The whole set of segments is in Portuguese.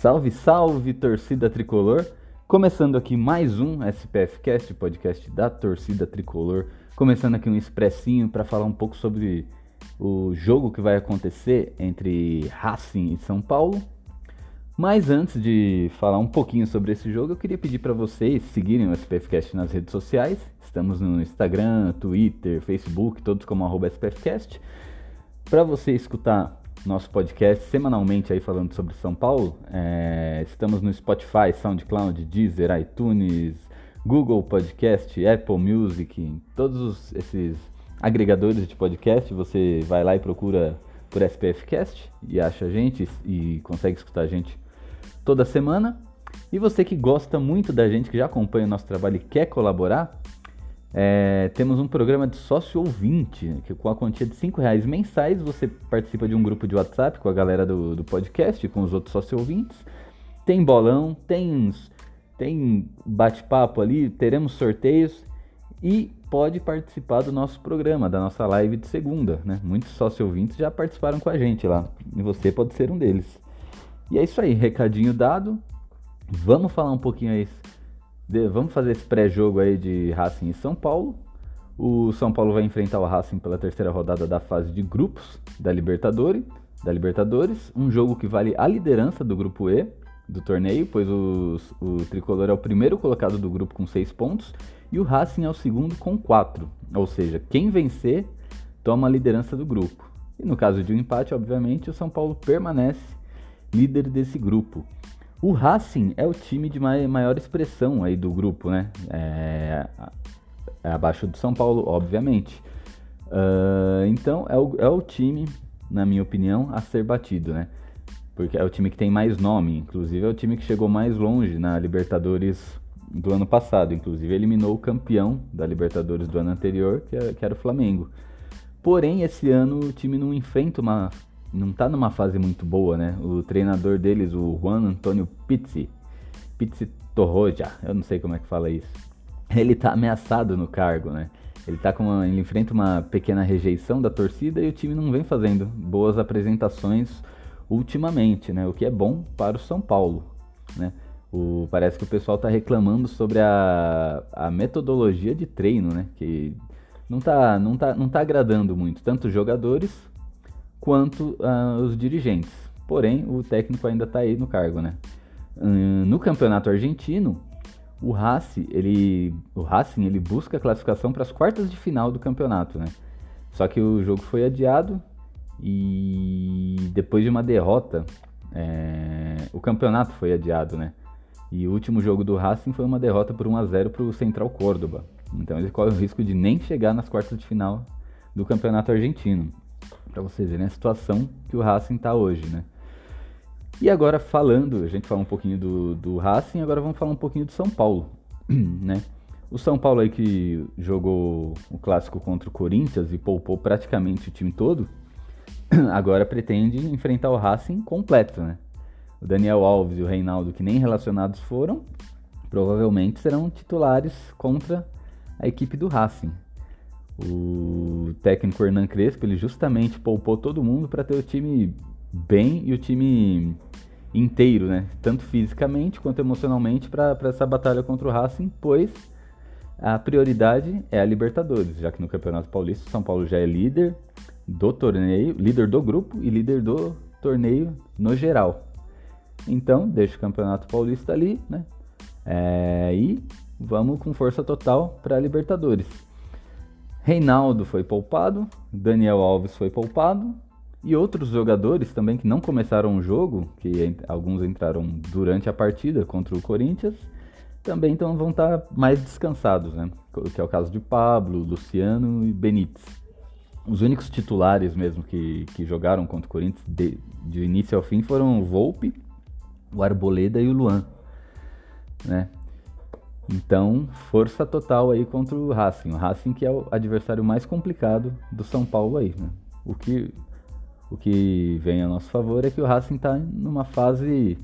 Salve, salve, torcida tricolor! Começando aqui mais um SPF Cast, podcast da torcida tricolor. Começando aqui um expressinho para falar um pouco sobre o jogo que vai acontecer entre Racing e São Paulo. Mas antes de falar um pouquinho sobre esse jogo, eu queria pedir para vocês seguirem o SPFcast nas redes sociais. Estamos no Instagram, Twitter, Facebook, todos como SPFcast. Para você escutar nosso podcast semanalmente aí falando sobre São Paulo. É, estamos no Spotify, SoundCloud, Deezer, iTunes, Google Podcast, Apple Music, todos os, esses agregadores de podcast. Você vai lá e procura por SPFcast e acha a gente e consegue escutar a gente toda semana. E você que gosta muito da gente, que já acompanha o nosso trabalho e quer colaborar, é, temos um programa de sócio ouvinte, que com a quantia de 5 reais mensais você participa de um grupo de WhatsApp com a galera do, do podcast, com os outros sócio ouvintes. Tem bolão, tem, tem bate-papo ali, teremos sorteios e pode participar do nosso programa, da nossa live de segunda. Né? Muitos sócio ouvintes já participaram com a gente lá e você pode ser um deles. E é isso aí, recadinho dado. Vamos falar um pouquinho aí de, vamos fazer esse pré-jogo aí de Racing e São Paulo. O São Paulo vai enfrentar o Racing pela terceira rodada da fase de grupos da Libertadores, da Libertadores, um jogo que vale a liderança do grupo E do torneio, pois os, o tricolor é o primeiro colocado do grupo com seis pontos e o Racing é o segundo com quatro. Ou seja, quem vencer toma a liderança do grupo. E no caso de um empate, obviamente, o São Paulo permanece líder desse grupo. O Racing é o time de maior expressão aí do grupo, né? É, é abaixo do São Paulo, obviamente. Uh, então é o, é o time, na minha opinião, a ser batido, né? Porque é o time que tem mais nome, inclusive é o time que chegou mais longe na Libertadores do ano passado. Inclusive eliminou o campeão da Libertadores do ano anterior, que, é, que era o Flamengo. Porém, esse ano o time não enfrenta uma não tá numa fase muito boa, né? O treinador deles, o Juan Antonio Pizzi, Pizzi Torroja, eu não sei como é que fala isso. Ele tá ameaçado no cargo, né? Ele tá com uma, ele enfrenta uma pequena rejeição da torcida e o time não vem fazendo boas apresentações ultimamente, né? O que é bom para o São Paulo, né? O, parece que o pessoal tá reclamando sobre a, a metodologia de treino, né? Que não tá, não, tá, não tá agradando muito, tanto os jogadores quanto uh, os dirigentes. Porém, o técnico ainda está aí no cargo, né? No campeonato argentino, o Racing, ele, o Racing, ele busca a classificação para as quartas de final do campeonato, né? Só que o jogo foi adiado e depois de uma derrota, é, o campeonato foi adiado, né? E o último jogo do Racing foi uma derrota por 1 a 0 para o Central Córdoba. Então ele corre o risco de nem chegar nas quartas de final do campeonato argentino para vocês verem a situação que o Racing está hoje, né? E agora falando, a gente fala um pouquinho do, do Racing, agora vamos falar um pouquinho do São Paulo, né? O São Paulo aí que jogou o clássico contra o Corinthians e poupou praticamente o time todo, agora pretende enfrentar o Racing completo, né? O Daniel Alves e o Reinaldo, que nem relacionados foram, provavelmente serão titulares contra a equipe do Racing. O técnico Hernan Crespo, ele justamente poupou todo mundo para ter o time bem e o time inteiro, né? Tanto fisicamente quanto emocionalmente para essa batalha contra o Racing, pois a prioridade é a Libertadores, já que no Campeonato Paulista o São Paulo já é líder do torneio, líder do grupo e líder do torneio no geral. Então, deixa o Campeonato Paulista ali, né? É, e vamos com força total para a Libertadores. Reinaldo foi poupado, Daniel Alves foi poupado e outros jogadores também que não começaram o jogo, que alguns entraram durante a partida contra o Corinthians, também então vão estar mais descansados, né? Que é o caso de Pablo, Luciano e Benítez. os únicos titulares mesmo que, que jogaram contra o Corinthians de, de início ao fim foram o Volpe, o Arboleda e o Luan, né? Então, força total aí contra o Racing. O Racing que é o adversário mais complicado do São Paulo aí, né? O que, o que vem a nosso favor é que o Racing está numa fase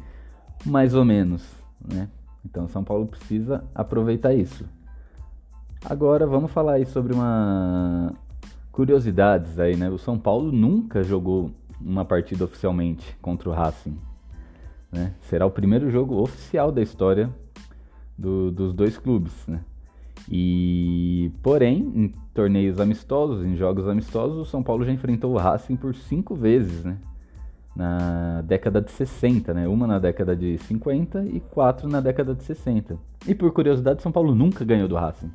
mais ou menos, né? Então, São Paulo precisa aproveitar isso. Agora, vamos falar aí sobre uma curiosidades aí, né? O São Paulo nunca jogou uma partida oficialmente contra o Racing. Né? Será o primeiro jogo oficial da história do, dos dois clubes, né? E, porém, em torneios amistosos, em jogos amistosos, o São Paulo já enfrentou o Racing por cinco vezes, né? Na década de 60, né? Uma na década de 50 e quatro na década de 60. E por curiosidade, São Paulo nunca ganhou do Racing.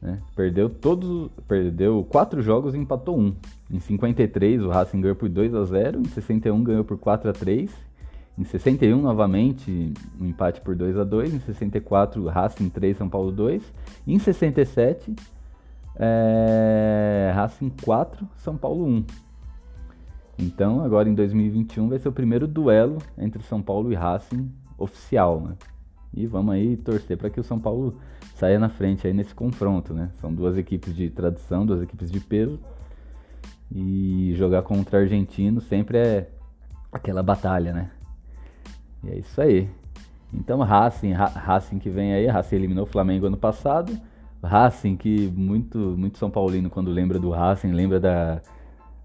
Né? Perdeu todos, perdeu quatro jogos e empatou um. Em 53 o Racing ganhou por 2 a 0, em 61 ganhou por 4 a 3 em 61, novamente, um empate por 2 a 2 Em 64, Racing 3, São Paulo 2. Em 67, é... Racing 4, São Paulo 1. Então, agora em 2021 vai ser o primeiro duelo entre São Paulo e Racing oficial, né? E vamos aí torcer para que o São Paulo saia na frente aí nesse confronto, né? São duas equipes de tradição, duas equipes de peso. E jogar contra argentino sempre é aquela batalha, né? E é isso aí. Então Racing, Racing que vem aí, Racing eliminou o Flamengo ano passado. Racing que muito, muito São Paulino quando lembra do Racing, lembra da,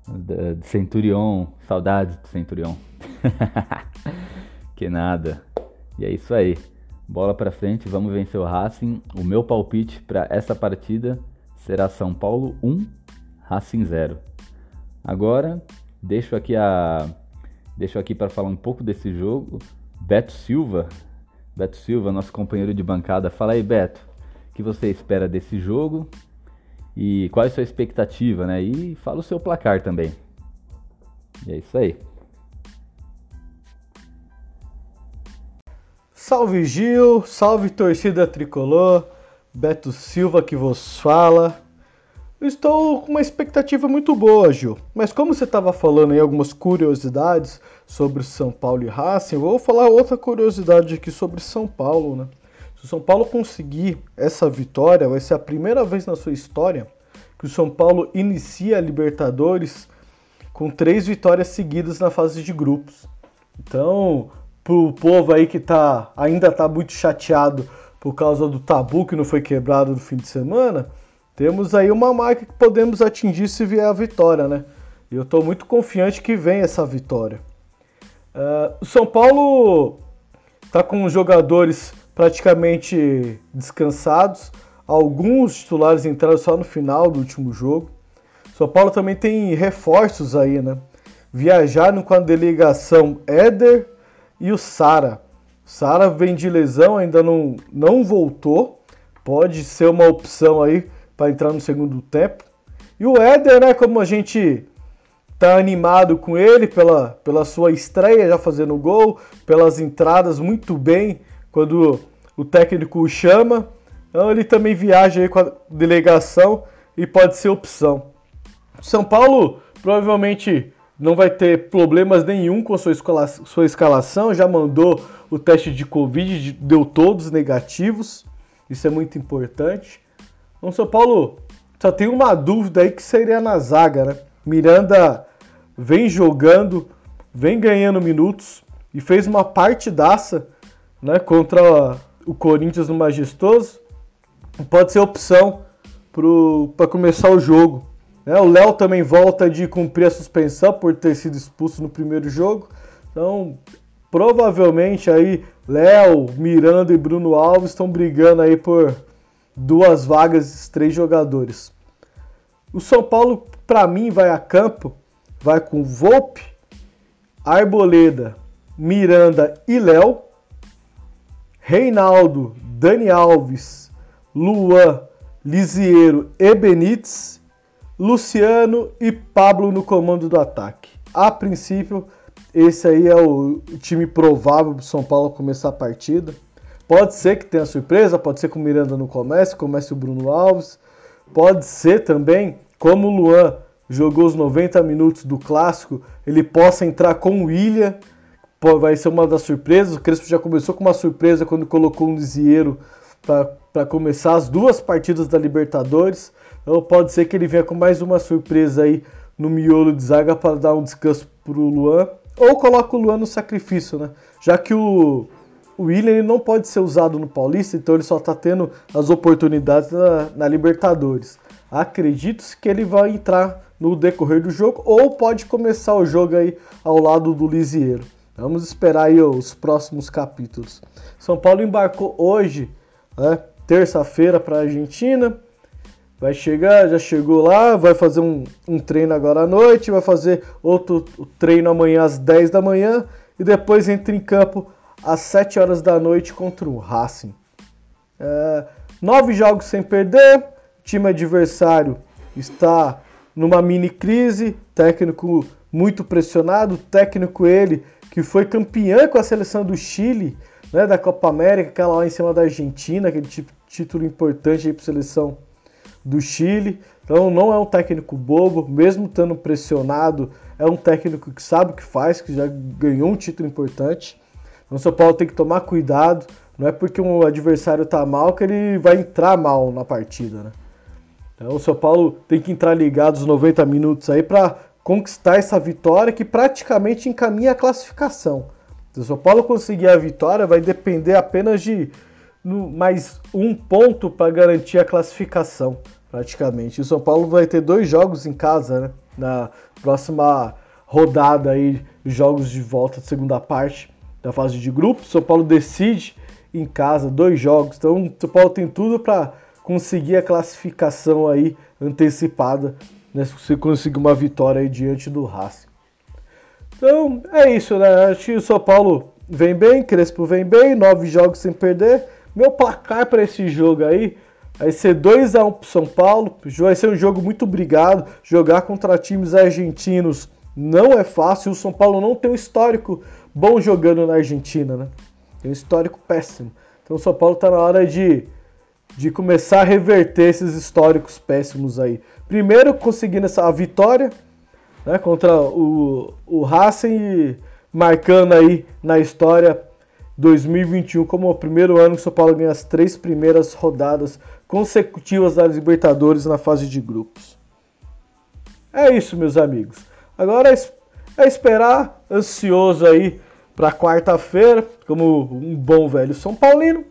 da de Centurion, saudades do Centurion. que nada. E é isso aí. Bola para frente, vamos vencer o Racing. O meu palpite para essa partida será São Paulo 1, Racing 0. Agora, deixo aqui a deixo aqui para falar um pouco desse jogo Beto Silva. Beto Silva, nosso companheiro de bancada. Fala aí, Beto, o que você espera desse jogo? E qual é a sua expectativa, né? E fala o seu placar também. E é isso aí. Salve Gil, salve torcida tricolor, Beto Silva que vos fala. Estou com uma expectativa muito boa, Gil. Mas como você estava falando aí algumas curiosidades sobre São Paulo e Racing, eu vou falar outra curiosidade aqui sobre São Paulo, né? Se o São Paulo conseguir essa vitória, vai ser a primeira vez na sua história que o São Paulo inicia a Libertadores com três vitórias seguidas na fase de grupos. Então, pro povo aí que tá, ainda tá muito chateado por causa do tabu que não foi quebrado no fim de semana, temos aí uma marca que podemos atingir se vier a vitória, né? E eu estou muito confiante que vem essa vitória. Uh, o São Paulo está com os jogadores praticamente descansados. Alguns titulares entraram só no final do último jogo. São Paulo também tem reforços aí, né? Viajaram com a delegação Éder e o Sara. Sara vem de lesão, ainda não, não voltou. Pode ser uma opção aí para entrar no segundo tempo. E o Éder, né, como a gente tá animado com ele pela, pela sua estreia já fazendo gol, pelas entradas muito bem quando o técnico o chama. Então ele também viaja aí com a delegação e pode ser opção. São Paulo provavelmente não vai ter problemas nenhum com sua, escala, sua escalação, já mandou o teste de Covid, deu todos negativos, isso é muito importante. Então São Paulo só tem uma dúvida aí que seria na zaga, né? Miranda vem jogando, vem ganhando minutos e fez uma partidaça né, contra o Corinthians no Majestoso. Pode ser opção para começar o jogo. Né? O Léo também volta de cumprir a suspensão por ter sido expulso no primeiro jogo. Então, provavelmente aí Léo, Miranda e Bruno Alves estão brigando aí por duas vagas, três jogadores. O São Paulo, para mim, vai a campo vai com Volpe, Arboleda, Miranda e Léo, Reinaldo, Dani Alves, Luan, Lisiero e Benítez, Luciano e Pablo no comando do ataque. A princípio, esse aí é o time provável para São Paulo começar a partida. Pode ser que tenha surpresa, pode ser que o Miranda não comece, comece o Bruno Alves. Pode ser também, como o Luan jogou os 90 minutos do clássico, ele possa entrar com o William, vai ser uma das surpresas. O Crespo já começou com uma surpresa quando colocou um Lisieiro para começar as duas partidas da Libertadores. Então pode ser que ele venha com mais uma surpresa aí no miolo de zaga para dar um descanso para o Luan. Ou coloca o Luan no sacrifício, né? Já que o, o William não pode ser usado no Paulista, então ele só está tendo as oportunidades na, na Libertadores. Acredito que ele vai entrar no decorrer do jogo ou pode começar o jogo aí ao lado do Lisieiro. Vamos esperar aí os próximos capítulos. São Paulo embarcou hoje, né, terça-feira, para a Argentina. Vai chegar, já chegou lá, vai fazer um, um, treino agora à noite, vai fazer outro treino amanhã às 10 da manhã e depois entra em campo às 7 horas da noite contra o Racing. É, nove jogos sem perder, time adversário está numa mini crise, técnico muito pressionado, técnico ele que foi campeã com a seleção do Chile, né, da Copa América, aquela lá em cima da Argentina, aquele título importante para a seleção do Chile. Então não é um técnico bobo, mesmo estando pressionado, é um técnico que sabe o que faz, que já ganhou um título importante. Então o São Paulo tem que tomar cuidado, não é porque um adversário está mal que ele vai entrar mal na partida, né? Então o São Paulo tem que entrar ligado os 90 minutos aí para conquistar essa vitória que praticamente encaminha a classificação. Se o São Paulo conseguir a vitória, vai depender apenas de mais um ponto para garantir a classificação, praticamente. O São Paulo vai ter dois jogos em casa, né? Na próxima rodada aí, jogos de volta, segunda parte da fase de grupos. O São Paulo decide em casa dois jogos. Então, o São Paulo tem tudo para conseguir a classificação aí antecipada né, se conseguir uma vitória aí diante do Racing. Então é isso, né? Acho que o São Paulo vem bem, Crespo vem bem, nove jogos sem perder. Meu placar para esse jogo aí vai ser 2x1 pro São Paulo. Vai ser um jogo muito obrigado. Jogar contra times argentinos não é fácil. O São Paulo não tem um histórico bom jogando na Argentina, né? Tem um histórico péssimo. Então o São Paulo tá na hora de, de começar a reverter esses históricos péssimos aí. Primeiro conseguindo essa vitória né, contra o, o Racing e marcando aí na história 2021 como o primeiro ano que o São Paulo ganha as três primeiras rodadas consecutivas da Libertadores na fase de grupos. É isso, meus amigos. Agora é esperar, ansioso aí para quarta-feira, como um bom velho São Paulino.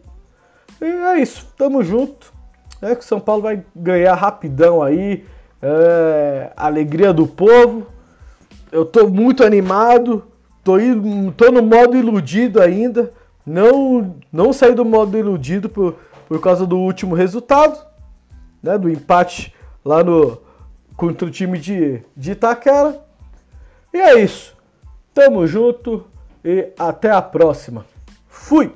E é isso, tamo junto é que o São Paulo vai ganhar rapidão aí. É, alegria do povo. Eu tô muito animado. Tô, tô no modo iludido ainda. Não, não saí do modo iludido por, por causa do último resultado, né? Do empate lá no contra o time de, de Itaquera. E é isso. Tamo junto e até a próxima. Fui!